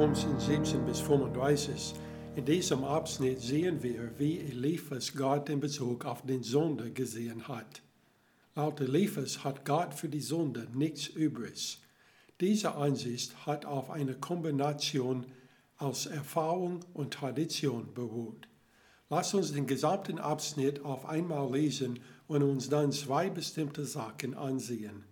15, 17 bis 35. In diesem Abschnitt sehen wir, wie Eliphas Gott in Bezug auf den Sünde gesehen hat. Laut Eliphas hat Gott für die Sünde nichts übrig. Diese Ansicht hat auf eine Kombination aus Erfahrung und Tradition beruht. Lass uns den gesamten Abschnitt auf einmal lesen und uns dann zwei bestimmte Sachen ansehen.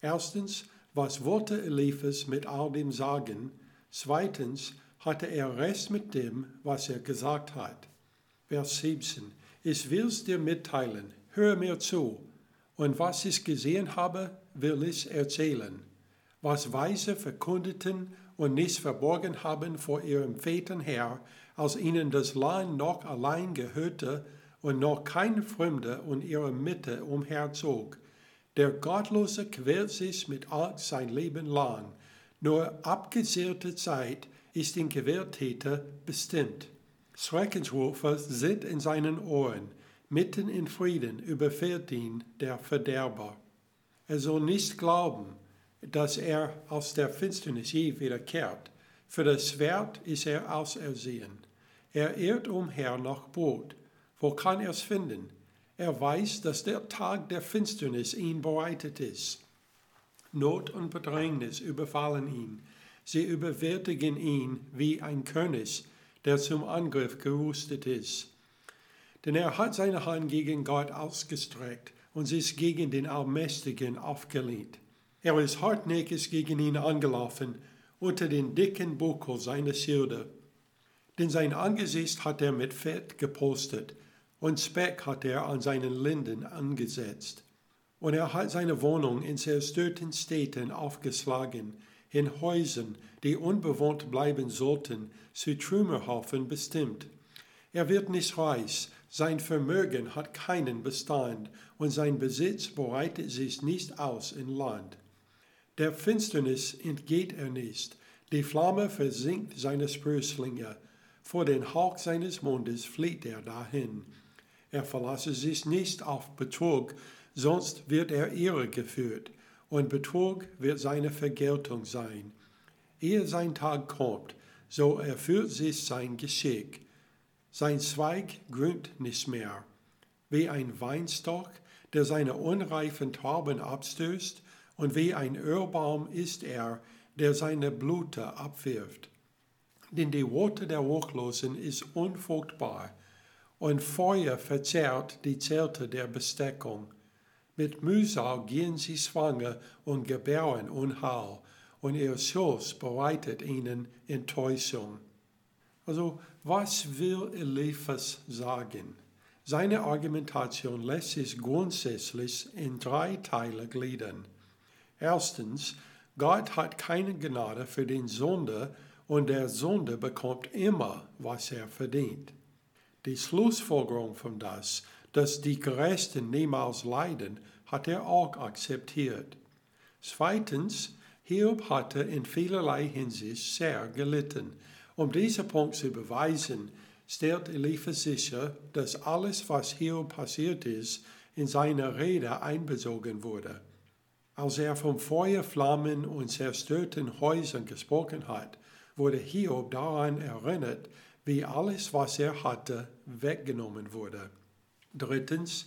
Erstens, was wollte Eliphas mit all dem sagen? Zweitens, hatte er Recht mit dem, was er gesagt hat. Vers 17. Ich will's dir mitteilen, hör mir zu, und was ich gesehen habe, will ich erzählen. Was Weise verkündeten und nicht verborgen haben vor ihrem Vätern her, als ihnen das Land noch allein gehörte und noch kein Fremder in ihrer Mitte umherzog. Der Gottlose quält sich mit all sein Leben lang, nur abgesehrte Zeit ist den Gewalttäter bestimmt. Schreckensrufe sind in seinen Ohren, mitten in Frieden überfährt ihn der Verderber. Er soll nicht glauben, dass er aus der Finsternis je wiederkehrt. Für das Schwert ist er ausersehen. Er irrt umher nach Brot. Wo kann er es finden? Er weiß, dass der Tag der Finsternis ihn bereitet ist. Not und Bedrängnis überfallen ihn. Sie überwältigen ihn wie ein König, der zum Angriff gerüstet ist. Denn er hat seine Hand gegen Gott ausgestreckt und sich gegen den Allmächtigen aufgelehnt. Er ist hartnäckig gegen ihn angelaufen unter den dicken Buckel seiner Schilde. Denn sein Angesicht hat er mit Fett gepostet und Speck hat er an seinen Linden angesetzt. Und er hat seine Wohnung in zerstörten Städten aufgeschlagen, in Häusern, die unbewohnt bleiben sollten, zu Trümmerhaufen bestimmt. Er wird nicht reich, sein Vermögen hat keinen Bestand und sein Besitz breitet sich nicht aus in Land. Der Finsternis entgeht er nicht, die Flamme versinkt seine Sprösslinge, vor den Hauch seines Mundes flieht er dahin. Er verlasse sich nicht auf Betrug, sonst wird er irre geführt und Betrug wird seine Vergeltung sein. Ehe sein Tag kommt, so erfüllt sich sein Geschick. Sein Zweig grünt nicht mehr. Wie ein Weinstock, der seine unreifen Trauben abstößt, und wie ein Ölbaum ist er, der seine Blüte abwirft. Denn die Worte der Wortlosen ist unfruchtbar, und Feuer verzehrt die Zelte der Besteckung. Mit Mühsal gehen sie schwanger und gebären Unheil, und ihr Schoß bereitet ihnen Enttäuschung. Also, was will Eliphas sagen? Seine Argumentation lässt sich grundsätzlich in drei Teile gliedern. Erstens, Gott hat keine Gnade für den Sünder und der Sünder bekommt immer, was er verdient. Die Schlussfolgerung von das dass die Gerechten niemals leiden, hat er auch akzeptiert. Zweitens, Hiob hatte in vielerlei Hinsicht sehr gelitten. Um diesen Punkt zu beweisen, stellt Eliphas sicher, dass alles, was Hiob passiert ist, in seine Rede einbezogen wurde. Als er vom Feuer, Flammen und zerstörten Häusern gesprochen hat, wurde Hiob daran erinnert, wie alles, was er hatte, weggenommen wurde. Drittens,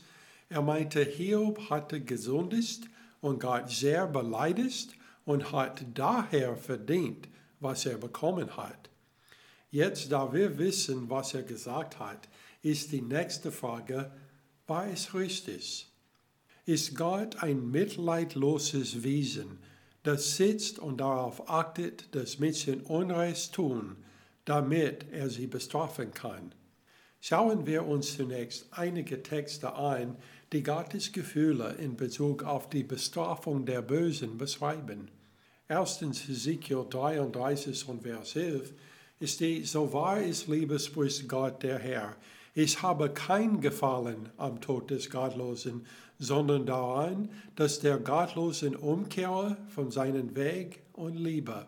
er meinte, Hiob hatte gesündigt und Gott sehr beleidigt und hat daher verdient, was er bekommen hat. Jetzt, da wir wissen, was er gesagt hat, ist die nächste Frage, war es richtig? Ist Gott ein mitleidloses Wesen, das sitzt und darauf achtet, dass Menschen Unrecht tun, damit er sie bestrafen kann? Schauen wir uns zunächst einige Texte ein, die Gottes Gefühle in Bezug auf die Bestrafung der Bösen beschreiben. Erstens Ezekiel 33 und Vers 11 ist die, so wahr ist Liebe, spricht Gott der Herr, ich habe kein Gefallen am Tod des Gottlosen, sondern daran, dass der Gottlosen umkehre von seinem Weg und liebe.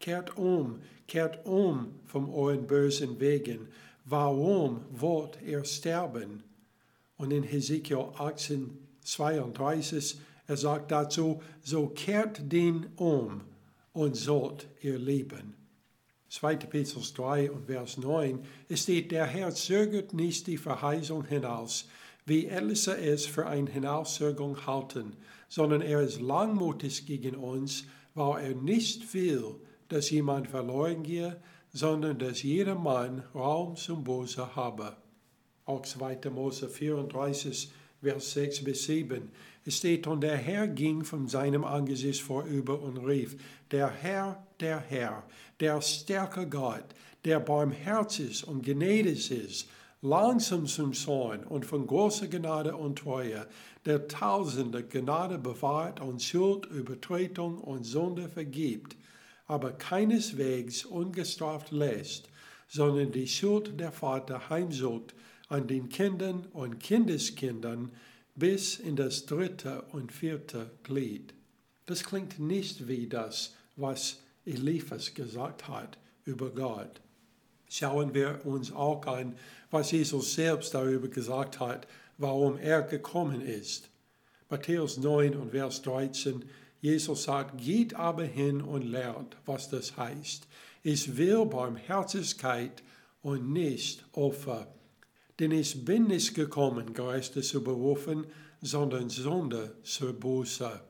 Kehrt um, kehrt um von euren bösen Wegen, warum wollt ihr sterben? Und in Hesekiel 18, 32, er sagt dazu, so kehrt den um und sollt ihr leben. 2. Petrus 3 und Vers 9, es steht, der Herr zögert nicht die Verheißung hinaus, wie etliche es für eine Hinauszögerung halten, sondern er ist langmutig gegen uns, weil er nicht will, dass jemand verloren gehe, sondern dass jeder Mann Raum zum Böse habe. Auch 2. Mose 34, Vers 6 bis 7. Es steht, und der Herr ging von seinem Angesicht vorüber und rief, der Herr, der Herr, der starke Gott, der barmherzig und gnädig ist, langsam zum Zorn und von großer Gnade und Treue, der tausende Gnade bewahrt und Schuld, Übertretung und Sünde vergibt, aber keineswegs ungestraft lässt, sondern die Schuld der Vater heimsucht an den Kindern und Kindeskindern bis in das dritte und vierte Glied. Das klingt nicht wie das, was Eliphas gesagt hat über Gott. Schauen wir uns auch an, was Jesus selbst darüber gesagt hat, warum er gekommen ist. Matthäus 9 und Vers 13, Jesus sagt, geht aber hin und lernt, was das heißt. Ich will Barmherzigkeit und nicht Opfer. Denn ich bin nicht gekommen, Geister zu berufen, sondern Sünde zu Buße.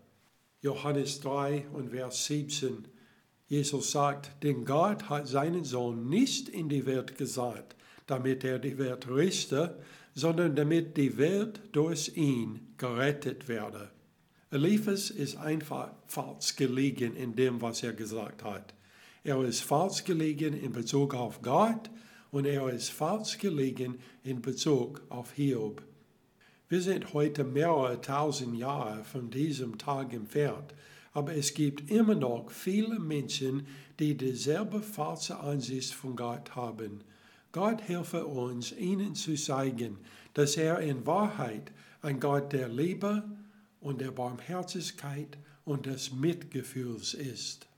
Johannes 3 und Vers 17. Jesus sagt, denn Gott hat seinen Sohn nicht in die Welt gesandt, damit er die Welt richte, sondern damit die Welt durch ihn gerettet werde. Eliphas ist einfach falsch gelegen in dem, was er gesagt hat. Er ist falsch gelegen in Bezug auf Gott und er ist falsch gelegen in Bezug auf Hiob. Wir sind heute mehrere tausend Jahre von diesem Tag entfernt, aber es gibt immer noch viele Menschen, die dieselbe falsche Ansicht von Gott haben. Gott helfe uns, ihnen zu zeigen, dass er in Wahrheit ein Gott der Liebe und der Barmherzigkeit und des Mitgefühls ist.